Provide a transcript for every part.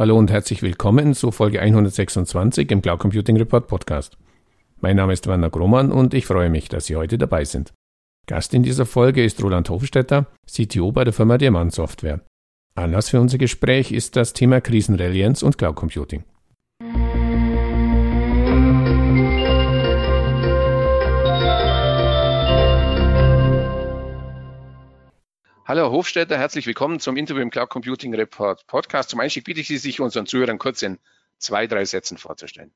Hallo und herzlich willkommen zu Folge 126 im Cloud Computing Report Podcast. Mein Name ist Werner Grohmann und ich freue mich, dass Sie heute dabei sind. Gast in dieser Folge ist Roland Hofstetter, CTO bei der Firma Diamant Software. Anlass für unser Gespräch ist das Thema Krisenrelienz und Cloud Computing. Hallo Hofstädter, herzlich willkommen zum Interview im Cloud Computing Report Podcast. Zum Einstieg bitte ich Sie, sich unseren Zuhörern kurz in zwei, drei Sätzen vorzustellen.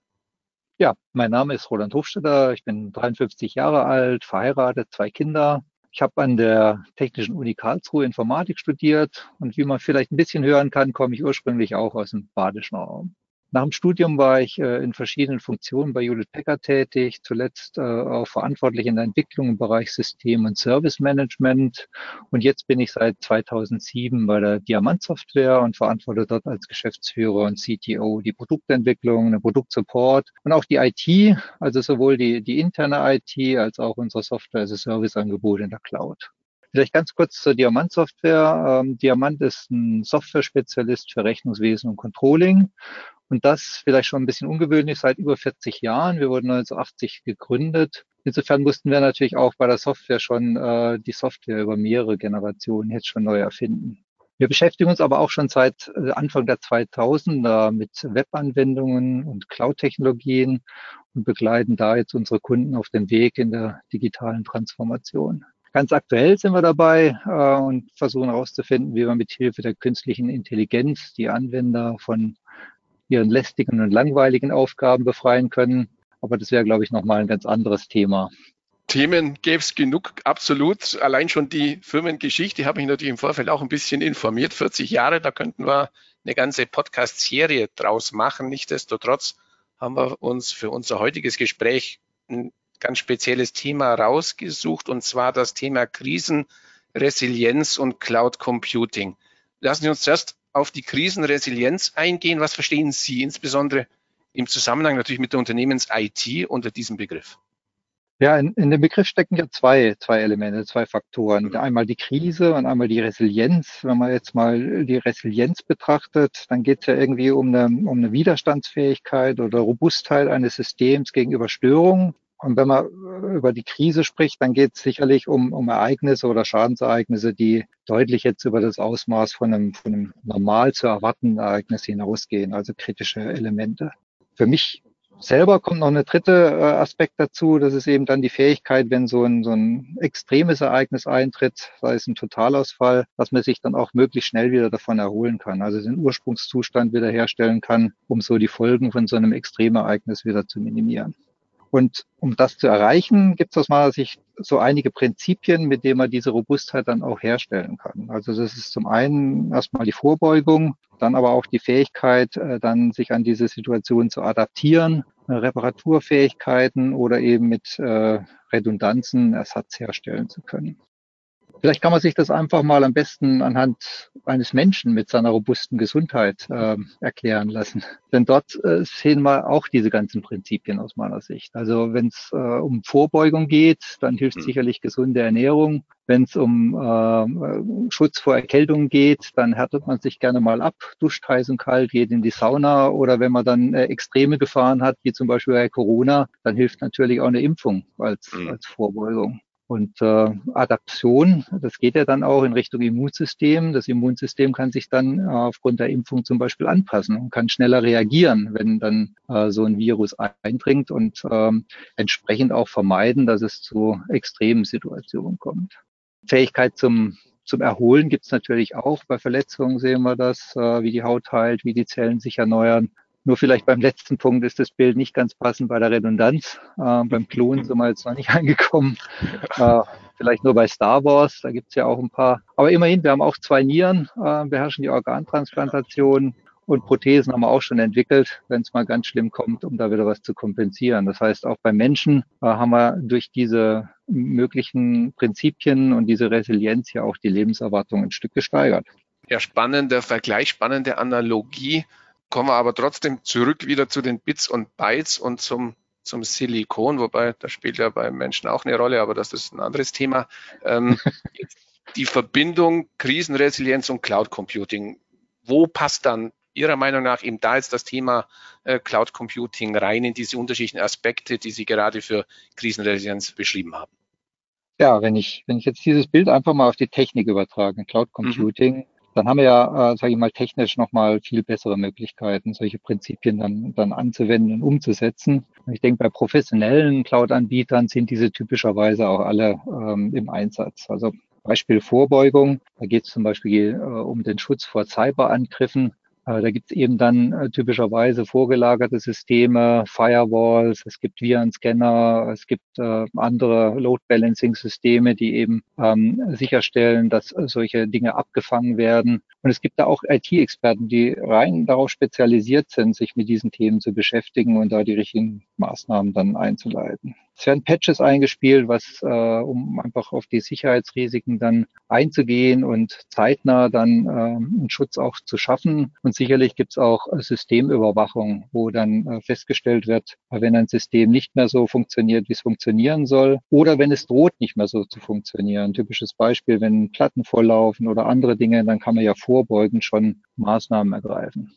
Ja, mein Name ist Roland Hofstetter, ich bin 53 Jahre alt, verheiratet, zwei Kinder. Ich habe an der Technischen Uni Karlsruhe Informatik studiert und wie man vielleicht ein bisschen hören kann, komme ich ursprünglich auch aus dem badischen Raum. Nach dem Studium war ich äh, in verschiedenen Funktionen bei Judith Packard tätig, zuletzt äh, auch verantwortlich in der Entwicklung im Bereich System- und Service Management. Und jetzt bin ich seit 2007 bei der Diamant Software und verantworte dort als Geschäftsführer und CTO die Produktentwicklung, den Produktsupport und auch die IT, also sowohl die, die interne IT als auch unsere Software as a Service Angebot in der Cloud. Vielleicht ganz kurz zur Diamant Software. Ähm, Diamant ist ein Software-Spezialist für Rechnungswesen und Controlling. Und das vielleicht schon ein bisschen ungewöhnlich seit über 40 Jahren. Wir wurden 1980 gegründet. Insofern mussten wir natürlich auch bei der Software schon äh, die Software über mehrere Generationen jetzt schon neu erfinden. Wir beschäftigen uns aber auch schon seit äh, Anfang der 2000er mit Webanwendungen und Cloud-Technologien und begleiten da jetzt unsere Kunden auf dem Weg in der digitalen Transformation. Ganz aktuell sind wir dabei äh, und versuchen herauszufinden, wie wir mit Hilfe der künstlichen Intelligenz die Anwender von ihren lästigen und langweiligen Aufgaben befreien können. Aber das wäre, glaube ich, nochmal ein ganz anderes Thema. Themen gäbe es genug, absolut. Allein schon die Firmengeschichte habe ich natürlich im Vorfeld auch ein bisschen informiert. 40 Jahre, da könnten wir eine ganze Podcast-Serie draus machen. Nichtsdestotrotz haben wir uns für unser heutiges Gespräch ganz spezielles Thema rausgesucht, und zwar das Thema Krisenresilienz und Cloud Computing. Lassen Sie uns zuerst auf die Krisenresilienz eingehen. Was verstehen Sie insbesondere im Zusammenhang natürlich mit der Unternehmens-IT unter diesem Begriff? Ja, in, in dem Begriff stecken ja zwei, zwei Elemente, zwei Faktoren. Mhm. Einmal die Krise und einmal die Resilienz. Wenn man jetzt mal die Resilienz betrachtet, dann geht es ja irgendwie um eine, um eine Widerstandsfähigkeit oder Robustheit eines Systems gegenüber Störungen. Und wenn man äh, über die Krise spricht, dann geht es sicherlich um, um Ereignisse oder Schadensereignisse, die deutlich jetzt über das Ausmaß von einem, von einem normal zu erwartenden Ereignis hinausgehen, also kritische Elemente. Für mich selber kommt noch eine dritte äh, Aspekt dazu. Das ist eben dann die Fähigkeit, wenn so ein, so ein extremes Ereignis eintritt, sei es ein Totalausfall, dass man sich dann auch möglichst schnell wieder davon erholen kann. Also den Ursprungszustand wiederherstellen kann, um so die Folgen von so einem Extremereignis wieder zu minimieren. Und um das zu erreichen, gibt es aus meiner Sicht so einige Prinzipien, mit denen man diese Robustheit dann auch herstellen kann. Also das ist zum einen erstmal die Vorbeugung, dann aber auch die Fähigkeit, äh, dann sich an diese Situation zu adaptieren, äh, Reparaturfähigkeiten oder eben mit äh, Redundanzen Ersatz herstellen zu können. Vielleicht kann man sich das einfach mal am besten anhand eines Menschen mit seiner robusten Gesundheit äh, erklären lassen. Denn dort äh, sehen wir auch diese ganzen Prinzipien aus meiner Sicht. Also wenn es äh, um Vorbeugung geht, dann hilft mhm. sicherlich gesunde Ernährung. Wenn es um äh, Schutz vor Erkältung geht, dann härtet man sich gerne mal ab, duscht heiß und kalt, geht in die Sauna oder wenn man dann äh, extreme Gefahren hat, wie zum Beispiel bei Corona, dann hilft natürlich auch eine Impfung als, mhm. als Vorbeugung. Und äh, Adaption, das geht ja dann auch in Richtung Immunsystem. Das Immunsystem kann sich dann äh, aufgrund der Impfung zum Beispiel anpassen und kann schneller reagieren, wenn dann äh, so ein Virus eindringt und ähm, entsprechend auch vermeiden, dass es zu extremen Situationen kommt. Fähigkeit zum zum Erholen gibt es natürlich auch. Bei Verletzungen sehen wir das, äh, wie die Haut heilt, wie die Zellen sich erneuern. Nur vielleicht beim letzten Punkt ist das Bild nicht ganz passend bei der Redundanz. Äh, beim Klon sind wir jetzt noch nicht angekommen. Äh, vielleicht nur bei Star Wars, da gibt's ja auch ein paar. Aber immerhin, wir haben auch zwei Nieren, äh, beherrschen die Organtransplantation und Prothesen haben wir auch schon entwickelt, wenn es mal ganz schlimm kommt, um da wieder was zu kompensieren. Das heißt, auch beim Menschen äh, haben wir durch diese möglichen Prinzipien und diese Resilienz ja auch die Lebenserwartung ein Stück gesteigert. Ja, spannender Vergleich, spannende Analogie kommen wir aber trotzdem zurück wieder zu den Bits und Bytes und zum, zum Silikon, wobei das spielt ja beim Menschen auch eine Rolle, aber das ist ein anderes Thema. Ähm, die Verbindung Krisenresilienz und Cloud Computing, wo passt dann Ihrer Meinung nach eben da jetzt das Thema äh, Cloud Computing rein in diese unterschiedlichen Aspekte, die Sie gerade für Krisenresilienz beschrieben haben? Ja, wenn ich, wenn ich jetzt dieses Bild einfach mal auf die Technik übertrage, Cloud mhm. Computing, mhm. Dann haben wir ja, äh, sage ich mal, technisch nochmal viel bessere Möglichkeiten, solche Prinzipien dann, dann anzuwenden und umzusetzen. Ich denke, bei professionellen Cloud-Anbietern sind diese typischerweise auch alle ähm, im Einsatz. Also Beispiel Vorbeugung. Da geht es zum Beispiel äh, um den Schutz vor Cyberangriffen. Äh, da gibt es eben dann äh, typischerweise vorgelagerte Systeme, Firewalls, es gibt Virenscanner, es gibt äh, andere Load Balancing Systeme, die eben ähm, sicherstellen, dass solche Dinge abgefangen werden. Und es gibt da auch IT-Experten, die rein darauf spezialisiert sind, sich mit diesen Themen zu beschäftigen und da die richtigen Maßnahmen dann einzuleiten. Es werden Patches eingespielt, was, äh, um einfach auf die Sicherheitsrisiken dann einzugehen und zeitnah dann äh, einen Schutz auch zu schaffen. Und sicherlich gibt es auch Systemüberwachung, wo dann äh, festgestellt wird, wenn ein System nicht mehr so funktioniert, wie es funktionieren soll, oder wenn es droht, nicht mehr so zu funktionieren. typisches Beispiel, wenn Platten volllaufen oder andere Dinge, dann kann man ja vorbeugend schon Maßnahmen ergreifen.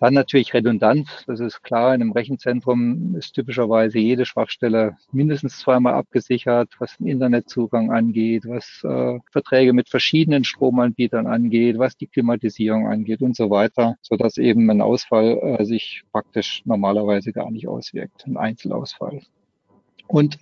Dann natürlich Redundanz. Das ist klar. In einem Rechenzentrum ist typischerweise jede Schwachstelle mindestens zweimal abgesichert, was den Internetzugang angeht, was äh, Verträge mit verschiedenen Stromanbietern angeht, was die Klimatisierung angeht und so weiter, sodass eben ein Ausfall äh, sich praktisch normalerweise gar nicht auswirkt, ein Einzelausfall. Und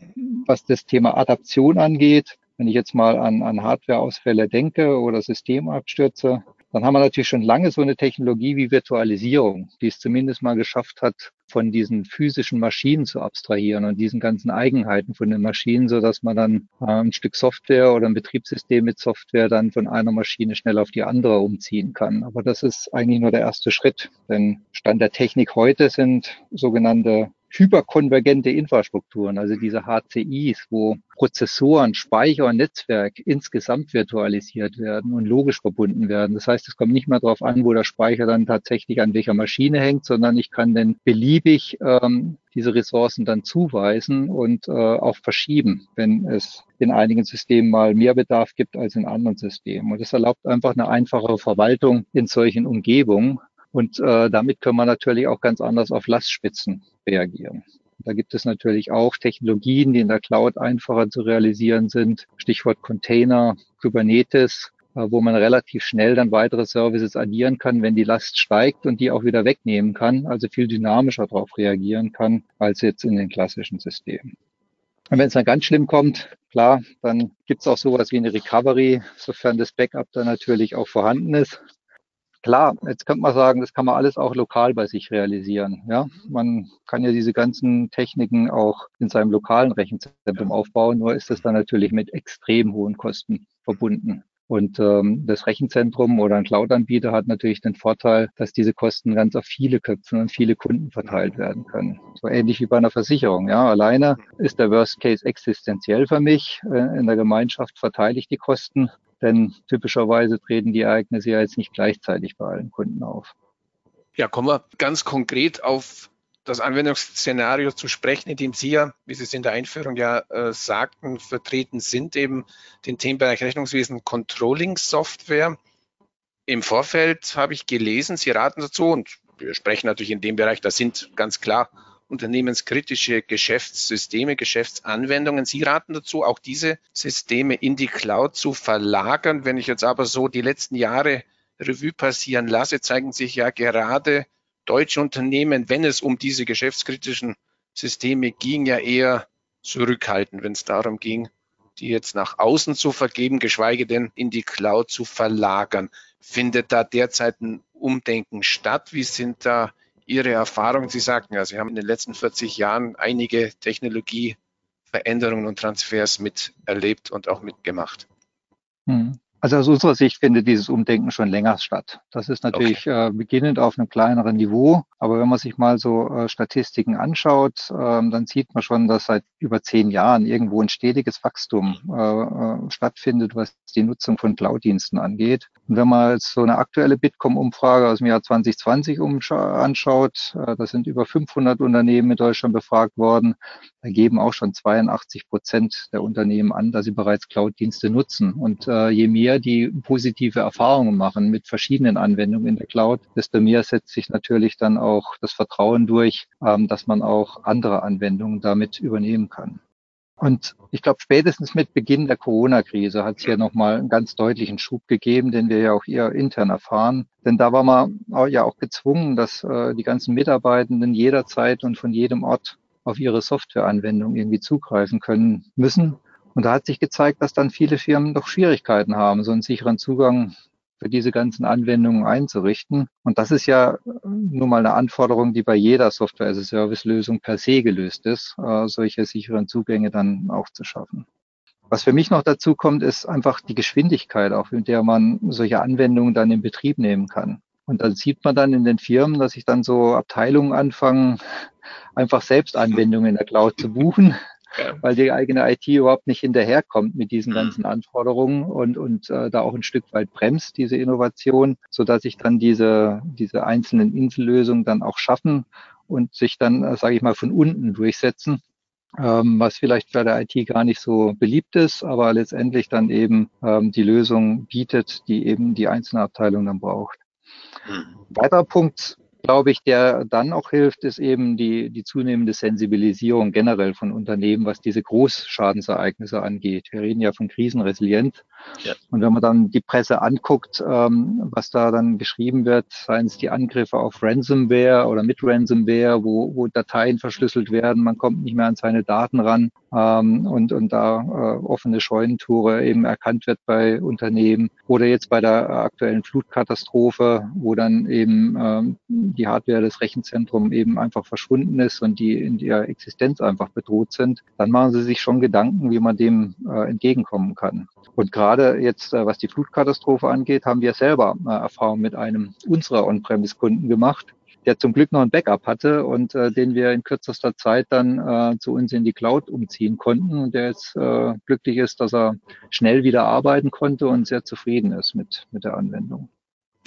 was das Thema Adaption angeht, wenn ich jetzt mal an, an Hardwareausfälle denke oder Systemabstürze, dann haben wir natürlich schon lange so eine Technologie wie Virtualisierung, die es zumindest mal geschafft hat, von diesen physischen Maschinen zu abstrahieren und diesen ganzen Eigenheiten von den Maschinen, so dass man dann äh, ein Stück Software oder ein Betriebssystem mit Software dann von einer Maschine schnell auf die andere umziehen kann. Aber das ist eigentlich nur der erste Schritt, denn Stand der Technik heute sind sogenannte hyperkonvergente Infrastrukturen, also diese HCIs, wo Prozessoren, Speicher und Netzwerk insgesamt virtualisiert werden und logisch verbunden werden. Das heißt, es kommt nicht mehr darauf an, wo der Speicher dann tatsächlich an welcher Maschine hängt, sondern ich kann dann beliebig ähm, diese Ressourcen dann zuweisen und äh, auch verschieben, wenn es in einigen Systemen mal mehr Bedarf gibt als in anderen Systemen. Und das erlaubt einfach eine einfachere Verwaltung in solchen Umgebungen. Und äh, damit können wir natürlich auch ganz anders auf Lastspitzen reagieren. Da gibt es natürlich auch Technologien, die in der Cloud einfacher zu realisieren sind. Stichwort Container, Kubernetes, äh, wo man relativ schnell dann weitere Services addieren kann, wenn die Last steigt und die auch wieder wegnehmen kann, also viel dynamischer darauf reagieren kann, als jetzt in den klassischen Systemen. Und wenn es dann ganz schlimm kommt, klar, dann gibt es auch sowas wie eine Recovery, sofern das Backup dann natürlich auch vorhanden ist. Klar, jetzt könnte man sagen, das kann man alles auch lokal bei sich realisieren. Ja, man kann ja diese ganzen Techniken auch in seinem lokalen Rechenzentrum aufbauen, nur ist das dann natürlich mit extrem hohen Kosten verbunden. Und ähm, das Rechenzentrum oder ein Cloud-Anbieter hat natürlich den Vorteil, dass diese Kosten ganz auf viele Köpfe und viele Kunden verteilt werden können. So ähnlich wie bei einer Versicherung. Ja, alleine ist der Worst Case existenziell für mich. Äh, in der Gemeinschaft verteile ich die Kosten denn typischerweise treten die Ereignisse ja jetzt nicht gleichzeitig bei allen Kunden auf. Ja, kommen wir ganz konkret auf das Anwendungsszenario zu sprechen, in dem Sie ja, wie Sie es in der Einführung ja äh, sagten, vertreten sind, eben den Themenbereich Rechnungswesen Controlling Software. Im Vorfeld habe ich gelesen, Sie raten dazu und wir sprechen natürlich in dem Bereich, da sind ganz klar unternehmenskritische Geschäftssysteme, Geschäftsanwendungen. Sie raten dazu, auch diese Systeme in die Cloud zu verlagern. Wenn ich jetzt aber so die letzten Jahre Revue passieren lasse, zeigen sich ja gerade deutsche Unternehmen, wenn es um diese geschäftskritischen Systeme ging, ja eher zurückhaltend, wenn es darum ging, die jetzt nach außen zu vergeben, geschweige denn in die Cloud zu verlagern. Findet da derzeit ein Umdenken statt? Wie sind da Ihre Erfahrung? Sie sagten ja, Sie haben in den letzten 40 Jahren einige Technologieveränderungen und Transfers miterlebt und auch mitgemacht. Hm. Also aus unserer Sicht findet dieses Umdenken schon länger statt. Das ist natürlich okay. äh, beginnend auf einem kleineren Niveau, aber wenn man sich mal so äh, Statistiken anschaut, äh, dann sieht man schon, dass seit über zehn Jahren irgendwo ein stetiges Wachstum äh, äh, stattfindet, was die Nutzung von Cloud-Diensten angeht. Und wenn man jetzt so eine aktuelle Bitkom-Umfrage aus dem Jahr 2020 anschaut, äh, da sind über 500 Unternehmen in Deutschland befragt worden, da geben auch schon 82 Prozent der Unternehmen an, dass sie bereits Cloud-Dienste nutzen. Und je mehr mehr die positive Erfahrungen machen mit verschiedenen Anwendungen in der Cloud, desto mehr setzt sich natürlich dann auch das Vertrauen durch, ähm, dass man auch andere Anwendungen damit übernehmen kann. Und ich glaube, spätestens mit Beginn der Corona-Krise hat es hier nochmal einen ganz deutlichen Schub gegeben, den wir ja auch eher intern erfahren. Denn da war man ja auch gezwungen, dass äh, die ganzen Mitarbeitenden jederzeit und von jedem Ort auf ihre Softwareanwendung irgendwie zugreifen können müssen. Und da hat sich gezeigt, dass dann viele Firmen doch Schwierigkeiten haben, so einen sicheren Zugang für diese ganzen Anwendungen einzurichten. Und das ist ja nun mal eine Anforderung, die bei jeder Software-as-a-Service-Lösung per se gelöst ist, äh, solche sicheren Zugänge dann auch zu schaffen. Was für mich noch dazu kommt, ist einfach die Geschwindigkeit, auch mit der man solche Anwendungen dann in Betrieb nehmen kann. Und dann sieht man dann in den Firmen, dass sich dann so Abteilungen anfangen, einfach selbst Anwendungen in der Cloud zu buchen weil die eigene IT überhaupt nicht hinterherkommt mit diesen mhm. ganzen Anforderungen und, und äh, da auch ein Stück weit bremst, diese Innovation, so dass sich dann diese, diese einzelnen Insellösungen dann auch schaffen und sich dann, äh, sage ich mal, von unten durchsetzen ähm, was vielleicht bei der IT gar nicht so beliebt ist, aber letztendlich dann eben ähm, die Lösung bietet, die eben die einzelne Abteilung dann braucht. Mhm. Weiterer Punkt, glaube ich, der dann auch hilft, ist eben die, die zunehmende Sensibilisierung generell von Unternehmen, was diese Großschadensereignisse angeht. Wir reden ja von Krisenresilient. Ja. Und wenn man dann die Presse anguckt, ähm, was da dann geschrieben wird, seien es die Angriffe auf Ransomware oder mit Ransomware, wo, wo Dateien verschlüsselt werden, man kommt nicht mehr an seine Daten ran ähm, und, und da äh, offene Scheunentore eben erkannt wird bei Unternehmen. Oder jetzt bei der aktuellen Flutkatastrophe, wo dann eben ähm, die Hardware des Rechenzentrums eben einfach verschwunden ist und die in ihrer Existenz einfach bedroht sind, dann machen sie sich schon Gedanken, wie man dem äh, entgegenkommen kann. Und gerade jetzt, äh, was die Flutkatastrophe angeht, haben wir selber äh, Erfahrung mit einem unserer On-Premise-Kunden gemacht, der zum Glück noch ein Backup hatte und äh, den wir in kürzester Zeit dann äh, zu uns in die Cloud umziehen konnten und der jetzt äh, glücklich ist, dass er schnell wieder arbeiten konnte und sehr zufrieden ist mit, mit der Anwendung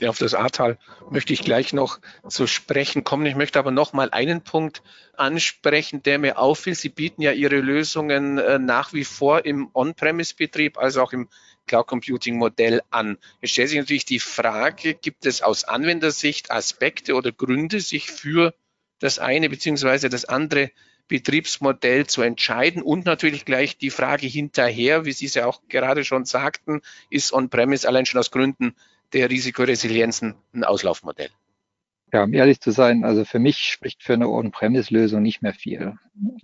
auf das Ahrtal möchte ich gleich noch zu sprechen kommen. Ich möchte aber noch mal einen Punkt ansprechen, der mir auffiel. Sie bieten ja Ihre Lösungen äh, nach wie vor im On-Premise-Betrieb, also auch im Cloud Computing Modell an. Es stellt sich natürlich die Frage, gibt es aus Anwendersicht Aspekte oder Gründe, sich für das eine beziehungsweise das andere Betriebsmodell zu entscheiden und natürlich gleich die Frage hinterher, wie Sie es ja auch gerade schon sagten, ist On-Premise allein schon aus Gründen der Risikoresilienzen ein Auslaufmodell? Ja, um ehrlich zu sein, also für mich spricht für eine On-Premise-Lösung nicht mehr viel.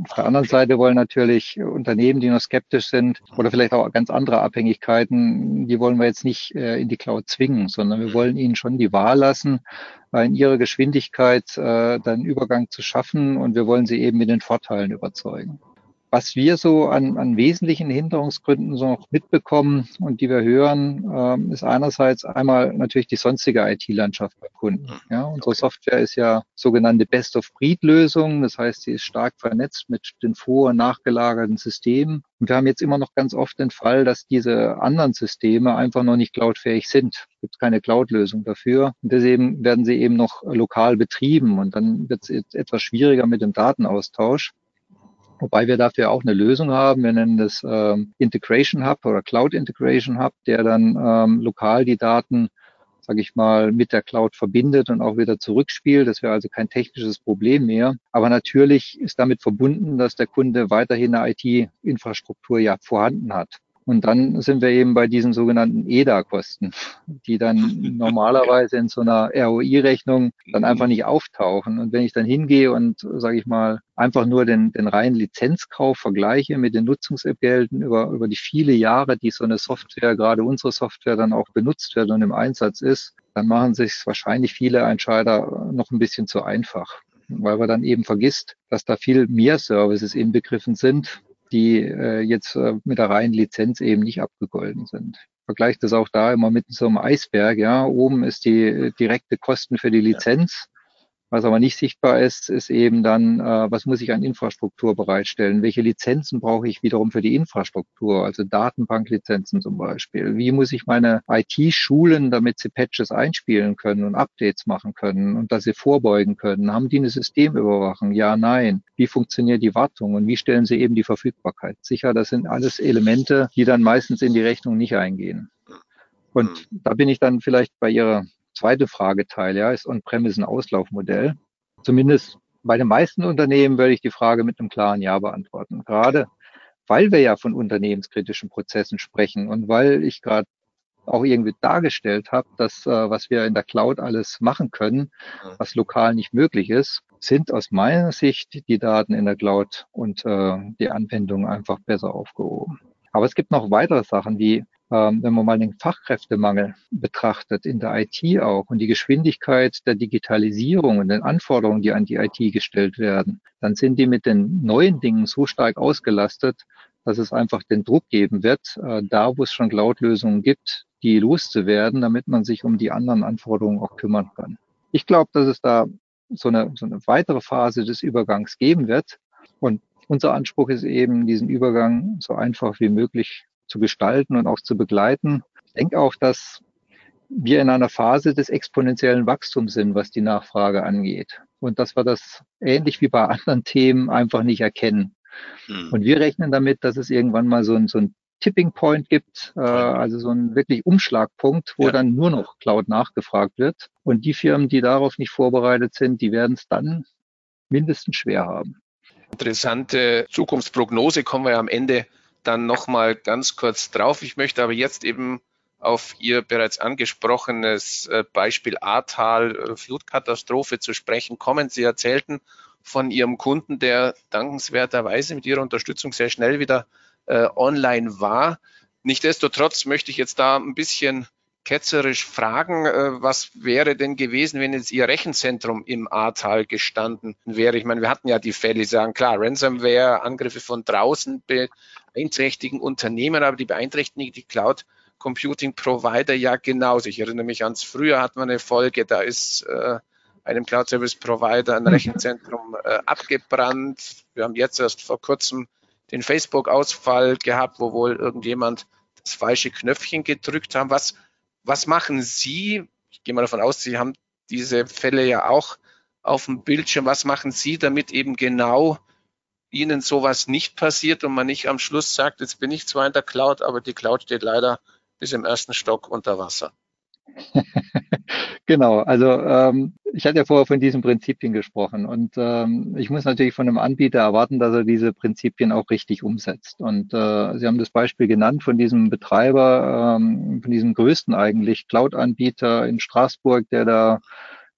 Auf der anderen Seite wollen natürlich Unternehmen, die noch skeptisch sind oder vielleicht auch ganz andere Abhängigkeiten, die wollen wir jetzt nicht äh, in die Cloud zwingen, sondern wir wollen ihnen schon die Wahl lassen, äh, in ihrer Geschwindigkeit äh, dann Übergang zu schaffen und wir wollen sie eben mit den Vorteilen überzeugen was wir so an, an wesentlichen Hinderungsgründen so noch mitbekommen und die wir hören, ähm, ist einerseits einmal natürlich die sonstige IT-Landschaft bei Kunden. Mhm. Ja, unsere Software ist ja sogenannte Best-of-Breed-Lösung. Das heißt, sie ist stark vernetzt mit den vor- und nachgelagerten Systemen. Und wir haben jetzt immer noch ganz oft den Fall, dass diese anderen Systeme einfach noch nicht cloudfähig sind. Es gibt keine Cloud-Lösung dafür. Und deswegen werden sie eben noch lokal betrieben. Und dann wird es etwas schwieriger mit dem Datenaustausch. Wobei wir dafür auch eine Lösung haben. Wir nennen das ähm, Integration Hub oder Cloud Integration Hub, der dann ähm, lokal die Daten, sage ich mal, mit der Cloud verbindet und auch wieder zurückspielt. Das wäre also kein technisches Problem mehr. Aber natürlich ist damit verbunden, dass der Kunde weiterhin eine IT-Infrastruktur ja vorhanden hat. Und dann sind wir eben bei diesen sogenannten EDA-Kosten, die dann normalerweise in so einer ROI-Rechnung dann einfach nicht auftauchen. Und wenn ich dann hingehe und, sage ich mal, einfach nur den, den reinen Lizenzkauf vergleiche mit den Nutzungsentgelten über, über die viele Jahre, die so eine Software, gerade unsere Software dann auch benutzt wird und im Einsatz ist, dann machen sich wahrscheinlich viele Entscheider noch ein bisschen zu einfach weil man dann eben vergisst, dass da viel mehr Services inbegriffen sind, die äh, jetzt äh, mit der reinen Lizenz eben nicht abgegolten sind. Vergleicht das auch da immer mit so einem Eisberg. Ja, oben ist die äh, direkte Kosten für die Lizenz. Was aber nicht sichtbar ist, ist eben dann, äh, was muss ich an Infrastruktur bereitstellen? Welche Lizenzen brauche ich wiederum für die Infrastruktur? Also Datenbanklizenzen zum Beispiel. Wie muss ich meine IT schulen, damit sie Patches einspielen können und Updates machen können und dass sie vorbeugen können? Haben die eine Systemüberwachung? Ja, nein. Wie funktioniert die Wartung und wie stellen sie eben die Verfügbarkeit sicher? Das sind alles Elemente, die dann meistens in die Rechnung nicht eingehen. Und mhm. da bin ich dann vielleicht bei Ihrer zweiten Frageteil, ja, ist On-Premise ein Auslaufmodell? Zumindest bei den meisten Unternehmen würde ich die Frage mit einem klaren Ja beantworten. Gerade weil wir ja von unternehmenskritischen Prozessen sprechen und weil ich gerade auch irgendwie dargestellt habe, dass äh, was wir in der Cloud alles machen können, was lokal nicht möglich ist, sind aus meiner Sicht die Daten in der Cloud und äh, die Anwendungen einfach besser aufgehoben. Aber es gibt noch weitere Sachen, wie ähm, wenn man mal den Fachkräftemangel betrachtet, in der IT auch und die Geschwindigkeit der Digitalisierung und den Anforderungen, die an die IT gestellt werden, dann sind die mit den neuen Dingen so stark ausgelastet, dass es einfach den Druck geben wird, äh, da wo es schon Cloud-Lösungen gibt, die loszuwerden, damit man sich um die anderen Anforderungen auch kümmern kann. Ich glaube, dass es da so eine, so eine weitere Phase des Übergangs geben wird. Und unser Anspruch ist eben, diesen Übergang so einfach wie möglich zu gestalten und auch zu begleiten. Ich denke auch, dass wir in einer Phase des exponentiellen Wachstums sind, was die Nachfrage angeht. Und dass wir das ähnlich wie bei anderen Themen einfach nicht erkennen. Hm. Und wir rechnen damit, dass es irgendwann mal so ein, so ein Tipping Point gibt, äh, also so ein wirklich Umschlagpunkt, wo ja. dann nur noch Cloud nachgefragt wird. Und die Firmen, die darauf nicht vorbereitet sind, die werden es dann mindestens schwer haben. Interessante Zukunftsprognose kommen wir ja am Ende dann nochmal ganz kurz drauf. Ich möchte aber jetzt eben auf Ihr bereits angesprochenes äh, Beispiel Ahrtal äh, Flutkatastrophe zu sprechen kommen. Sie erzählten von Ihrem Kunden, der dankenswerterweise mit Ihrer Unterstützung sehr schnell wieder äh, online war. Nichtsdestotrotz möchte ich jetzt da ein bisschen ketzerisch fragen, äh, was wäre denn gewesen, wenn jetzt Ihr Rechenzentrum im Ahrtal gestanden wäre? Ich meine, wir hatten ja die Fälle, die sagen, klar, Ransomware, Angriffe von draußen beeinträchtigen Unternehmen, aber die beeinträchtigen die Cloud Computing Provider ja genauso. Ich erinnere mich ans früher hatten wir eine Folge, da ist äh, einem Cloud Service Provider ein mhm. Rechenzentrum äh, abgebrannt. Wir haben jetzt erst vor kurzem den Facebook-Ausfall gehabt, wo wohl irgendjemand das falsche Knöpfchen gedrückt haben. Was, was machen Sie? Ich gehe mal davon aus, Sie haben diese Fälle ja auch auf dem Bildschirm. Was machen Sie, damit eben genau Ihnen sowas nicht passiert und man nicht am Schluss sagt, jetzt bin ich zwar in der Cloud, aber die Cloud steht leider bis im ersten Stock unter Wasser? genau, also ähm, ich hatte ja vorher von diesen Prinzipien gesprochen und ähm, ich muss natürlich von einem Anbieter erwarten, dass er diese Prinzipien auch richtig umsetzt. Und äh, Sie haben das Beispiel genannt von diesem Betreiber, ähm, von diesem größten eigentlich Cloud-Anbieter in Straßburg, der da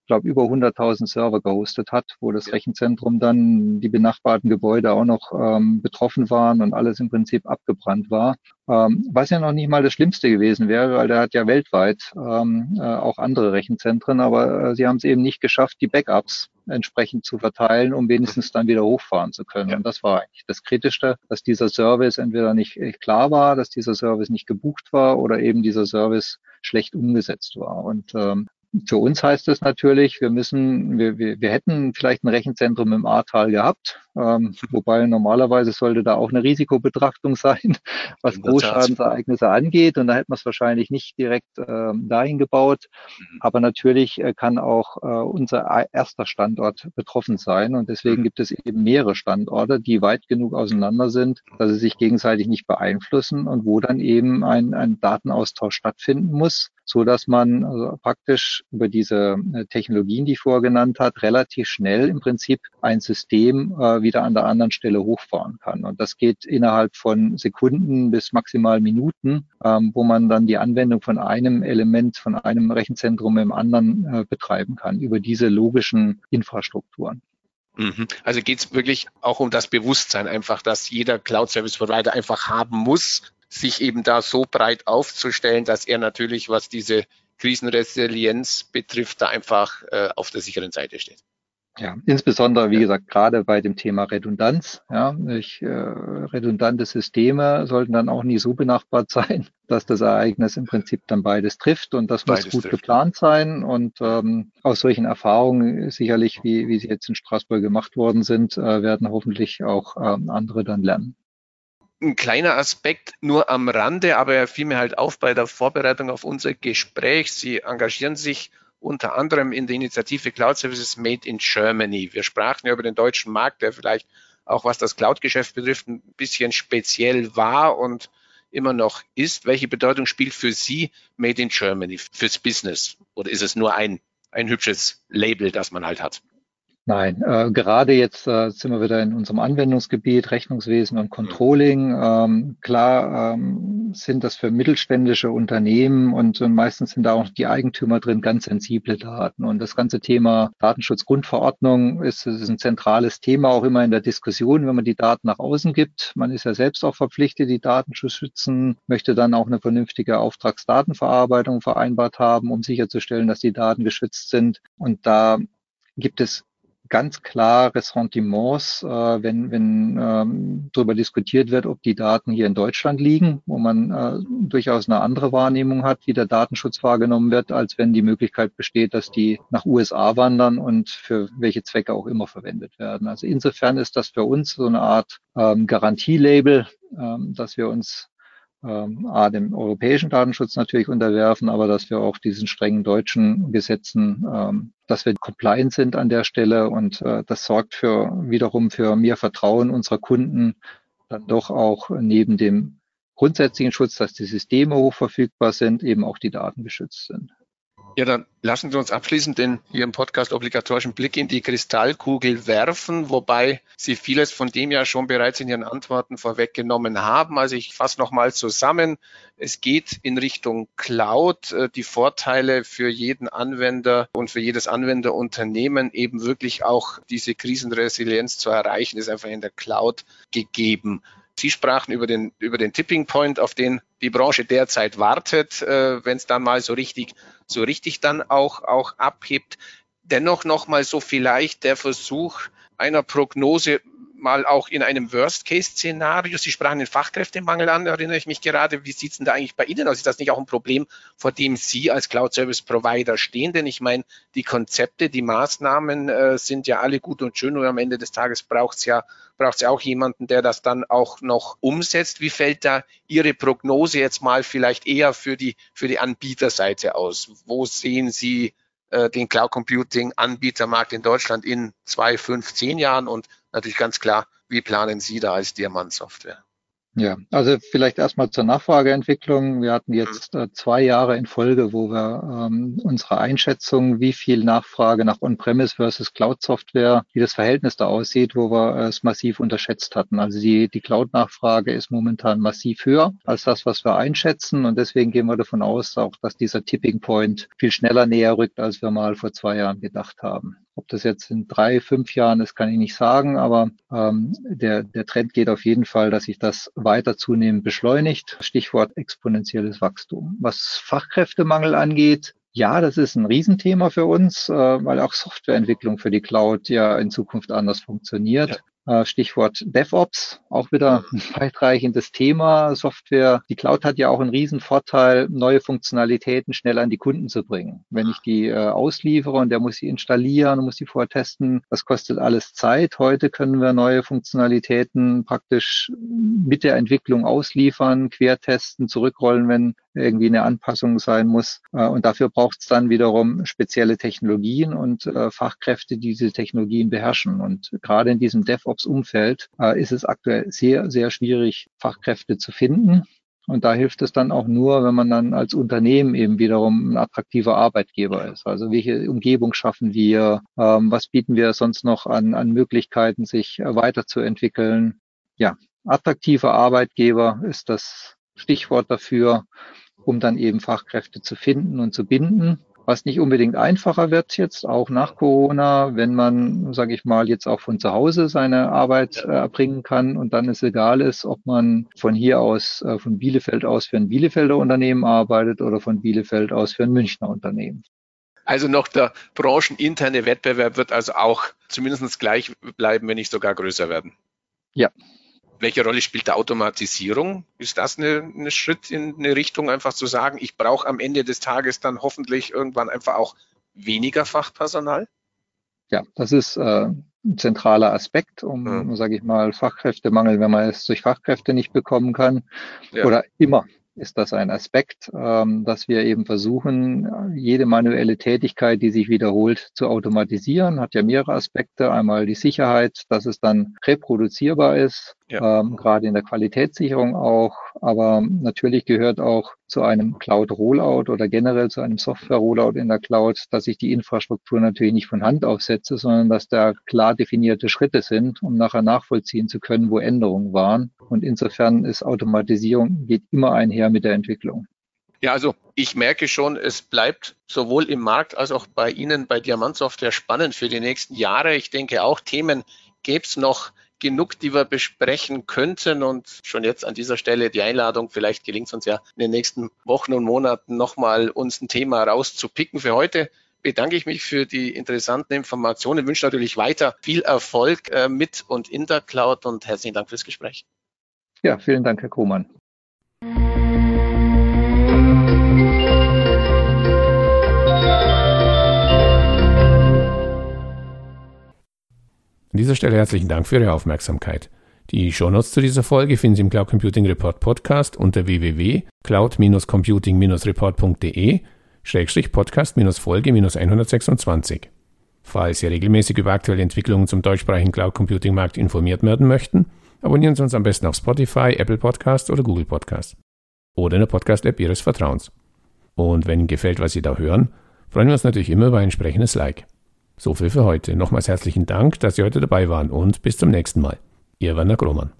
glaube, über 100.000 Server gehostet hat, wo das Rechenzentrum dann die benachbarten Gebäude auch noch ähm, betroffen waren und alles im Prinzip abgebrannt war. Ähm, was ja noch nicht mal das Schlimmste gewesen wäre, weil der hat ja weltweit ähm, äh, auch andere Rechenzentren, aber äh, sie haben es eben nicht geschafft, die Backups entsprechend zu verteilen, um wenigstens dann wieder hochfahren zu können. Ja. Und das war eigentlich das Kritischste, dass dieser Service entweder nicht klar war, dass dieser Service nicht gebucht war oder eben dieser Service schlecht umgesetzt war. Und ähm, für uns heißt es natürlich, wir müssen, wir, wir, wir hätten vielleicht ein Rechenzentrum im Ahrtal gehabt, ähm, wobei normalerweise sollte da auch eine Risikobetrachtung sein, was Großschadensereignisse angeht. Und da hätten wir es wahrscheinlich nicht direkt ähm, dahin gebaut. Mhm. Aber natürlich äh, kann auch äh, unser erster Standort betroffen sein. Und deswegen mhm. gibt es eben mehrere Standorte, die weit genug auseinander sind, dass sie sich gegenseitig nicht beeinflussen und wo dann eben ein, ein Datenaustausch stattfinden muss so dass man also praktisch über diese äh, Technologien, die ich vorher genannt hat, relativ schnell im Prinzip ein System äh, wieder an der anderen Stelle hochfahren kann. Und das geht innerhalb von Sekunden bis maximal Minuten, ähm, wo man dann die Anwendung von einem Element, von einem Rechenzentrum im anderen äh, betreiben kann, über diese logischen Infrastrukturen. Mhm. Also geht es wirklich auch um das Bewusstsein einfach, dass jeder Cloud Service Provider einfach haben muss, sich eben da so breit aufzustellen, dass er natürlich, was diese Krisenresilienz betrifft, da einfach äh, auf der sicheren Seite steht. Ja, insbesondere, wie gesagt, gerade bei dem Thema Redundanz. Ja, ich, äh, redundante Systeme sollten dann auch nie so benachbart sein, dass das Ereignis im Prinzip dann beides trifft und das muss beides gut trifft. geplant sein. Und ähm, aus solchen Erfahrungen sicherlich, wie, wie sie jetzt in Straßburg gemacht worden sind, äh, werden hoffentlich auch ähm, andere dann lernen ein kleiner Aspekt nur am Rande, aber er fiel mir halt auf bei der Vorbereitung auf unser Gespräch. Sie engagieren sich unter anderem in der Initiative Cloud Services Made in Germany. Wir sprachen ja über den deutschen Markt, der vielleicht auch was das Cloud-Geschäft betrifft, ein bisschen speziell war und immer noch ist. Welche Bedeutung spielt für Sie Made in Germany fürs Business? Oder ist es nur ein, ein hübsches Label, das man halt hat? Nein, äh, gerade jetzt äh, sind wir wieder in unserem Anwendungsgebiet, Rechnungswesen und Controlling. Ähm, klar ähm, sind das für mittelständische Unternehmen und, und, meistens sind da auch die Eigentümer drin ganz sensible Daten. Und das ganze Thema Datenschutzgrundverordnung ist, ist ein zentrales Thema auch immer in der Diskussion, wenn man die Daten nach außen gibt. Man ist ja selbst auch verpflichtet, die Daten zu schützen, möchte dann auch eine vernünftige Auftragsdatenverarbeitung vereinbart haben, um sicherzustellen, dass die Daten geschützt sind. Und da gibt es ganz klar Ressentiments, äh, wenn, wenn ähm, darüber diskutiert wird, ob die Daten hier in Deutschland liegen, wo man äh, durchaus eine andere Wahrnehmung hat, wie der Datenschutz wahrgenommen wird, als wenn die Möglichkeit besteht, dass die nach USA wandern und für welche Zwecke auch immer verwendet werden. Also insofern ist das für uns so eine Art ähm, Garantielabel, ähm, dass wir uns ähm, A, dem europäischen Datenschutz natürlich unterwerfen, aber dass wir auch diesen strengen deutschen Gesetzen, ähm, dass wir compliant sind an der Stelle und äh, das sorgt für wiederum für mehr Vertrauen unserer Kunden, dann doch auch neben dem grundsätzlichen Schutz, dass die Systeme hochverfügbar sind, eben auch die Daten geschützt sind. Ja, dann lassen Sie uns abschließend den hier im Podcast obligatorischen Blick in die Kristallkugel werfen, wobei Sie vieles von dem ja schon bereits in Ihren Antworten vorweggenommen haben. Also ich fasse nochmal zusammen. Es geht in Richtung Cloud. Äh, die Vorteile für jeden Anwender und für jedes Anwenderunternehmen eben wirklich auch diese Krisenresilienz zu erreichen, ist einfach in der Cloud gegeben. Sie sprachen über den, über den Tipping Point, auf den die Branche derzeit wartet, äh, wenn es dann mal so richtig, so richtig dann auch, auch abhebt. Dennoch nochmal so vielleicht der Versuch einer Prognose, mal auch in einem Worst-Case-Szenario. Sie sprachen den Fachkräftemangel an, erinnere ich mich gerade. Wie sieht es denn da eigentlich bei Ihnen aus? Ist das nicht auch ein Problem, vor dem Sie als Cloud-Service-Provider stehen? Denn ich meine, die Konzepte, die Maßnahmen äh, sind ja alle gut und schön und am Ende des Tages braucht es ja braucht es ja auch jemanden, der das dann auch noch umsetzt. Wie fällt da Ihre Prognose jetzt mal vielleicht eher für die, für die Anbieterseite aus? Wo sehen Sie äh, den Cloud Computing Anbietermarkt in Deutschland in zwei, fünf, zehn Jahren und natürlich ganz klar, wie planen Sie da als Diamant Software? Ja, also vielleicht erstmal zur Nachfrageentwicklung. Wir hatten jetzt äh, zwei Jahre in Folge, wo wir ähm, unsere Einschätzung, wie viel Nachfrage nach On-Premise versus Cloud-Software, wie das Verhältnis da aussieht, wo wir es massiv unterschätzt hatten. Also die, die Cloud-Nachfrage ist momentan massiv höher als das, was wir einschätzen. Und deswegen gehen wir davon aus, auch, dass dieser Tipping Point viel schneller näher rückt, als wir mal vor zwei Jahren gedacht haben. Ob das jetzt in drei, fünf Jahren ist, kann ich nicht sagen, aber ähm, der, der Trend geht auf jeden Fall, dass sich das weiter zunehmend beschleunigt. Stichwort exponentielles Wachstum. Was Fachkräftemangel angeht, ja, das ist ein Riesenthema für uns, äh, weil auch Softwareentwicklung für die Cloud ja in Zukunft anders funktioniert. Äh, Stichwort DevOps, auch wieder ein weitreichendes Thema. Software, die Cloud hat ja auch einen riesen Vorteil, neue Funktionalitäten schnell an die Kunden zu bringen. Wenn ich die äh, ausliefere und der muss sie installieren, muss sie vortesten, das kostet alles Zeit. Heute können wir neue Funktionalitäten praktisch mit der Entwicklung ausliefern, quertesten, zurückrollen, wenn irgendwie eine Anpassung sein muss. Äh, und dafür braucht es dann wiederum spezielle Technologien und äh, Fachkräfte, die diese Technologien beherrschen. Und gerade in diesem DevOps-Umfeld äh, ist es aktuell sehr, sehr schwierig, Fachkräfte zu finden. Und da hilft es dann auch nur, wenn man dann als Unternehmen eben wiederum ein attraktiver Arbeitgeber ist. Also welche Umgebung schaffen wir? Ähm, was bieten wir sonst noch an, an Möglichkeiten, sich weiterzuentwickeln? Ja, attraktiver Arbeitgeber ist das Stichwort dafür um dann eben Fachkräfte zu finden und zu binden. Was nicht unbedingt einfacher wird jetzt, auch nach Corona, wenn man, sage ich mal, jetzt auch von zu Hause seine Arbeit äh, erbringen kann und dann es egal ist, ob man von hier aus, äh, von Bielefeld aus für ein Bielefelder Unternehmen arbeitet oder von Bielefeld aus für ein Münchner Unternehmen. Also noch der brancheninterne Wettbewerb wird also auch zumindest gleich bleiben, wenn nicht sogar größer werden. Ja, welche Rolle spielt der Automatisierung? Ist das eine Schritt in eine Richtung, einfach zu sagen, ich brauche am Ende des Tages dann hoffentlich irgendwann einfach auch weniger Fachpersonal? Ja, das ist äh, ein zentraler Aspekt, um, hm. sage ich mal, Fachkräftemangel, wenn man es durch Fachkräfte nicht bekommen kann, ja. oder immer ist das ein Aspekt, ähm, dass wir eben versuchen, jede manuelle Tätigkeit, die sich wiederholt, zu automatisieren. Hat ja mehrere Aspekte. Einmal die Sicherheit, dass es dann reproduzierbar ist, ja. ähm, gerade in der Qualitätssicherung auch. Aber natürlich gehört auch zu einem Cloud-Rollout oder generell zu einem Software-Rollout in der Cloud, dass ich die Infrastruktur natürlich nicht von Hand aufsetze, sondern dass da klar definierte Schritte sind, um nachher nachvollziehen zu können, wo Änderungen waren. Und insofern ist Automatisierung geht immer einher mit der Entwicklung. Ja, also ich merke schon, es bleibt sowohl im Markt als auch bei Ihnen bei Diamantsoftware spannend für die nächsten Jahre. Ich denke auch Themen gäbe es noch genug, die wir besprechen könnten. Und schon jetzt an dieser Stelle die Einladung, vielleicht gelingt es uns ja in den nächsten Wochen und Monaten nochmal uns ein Thema rauszupicken. Für heute bedanke ich mich für die interessanten Informationen, wünsche natürlich weiter viel Erfolg äh, mit und in der Cloud und herzlichen Dank fürs Gespräch. Ja, vielen Dank, Herr Krohmann. An dieser Stelle herzlichen Dank für Ihre Aufmerksamkeit. Die Shownotes zu dieser Folge finden Sie im Cloud Computing Report Podcast unter www.cloud-computing-report.de Podcast-Folge 126. Falls Sie regelmäßig über aktuelle Entwicklungen zum deutschsprachigen Cloud Computing Markt informiert werden möchten, abonnieren Sie uns am besten auf Spotify, Apple Podcast oder Google Podcast. Oder in der Podcast-App Ihres Vertrauens. Und wenn Ihnen gefällt, was Sie da hören, freuen wir uns natürlich immer über ein entsprechendes Like. So viel für heute. Nochmals herzlichen Dank, dass Sie heute dabei waren und bis zum nächsten Mal. Ihr Werner Grohmann.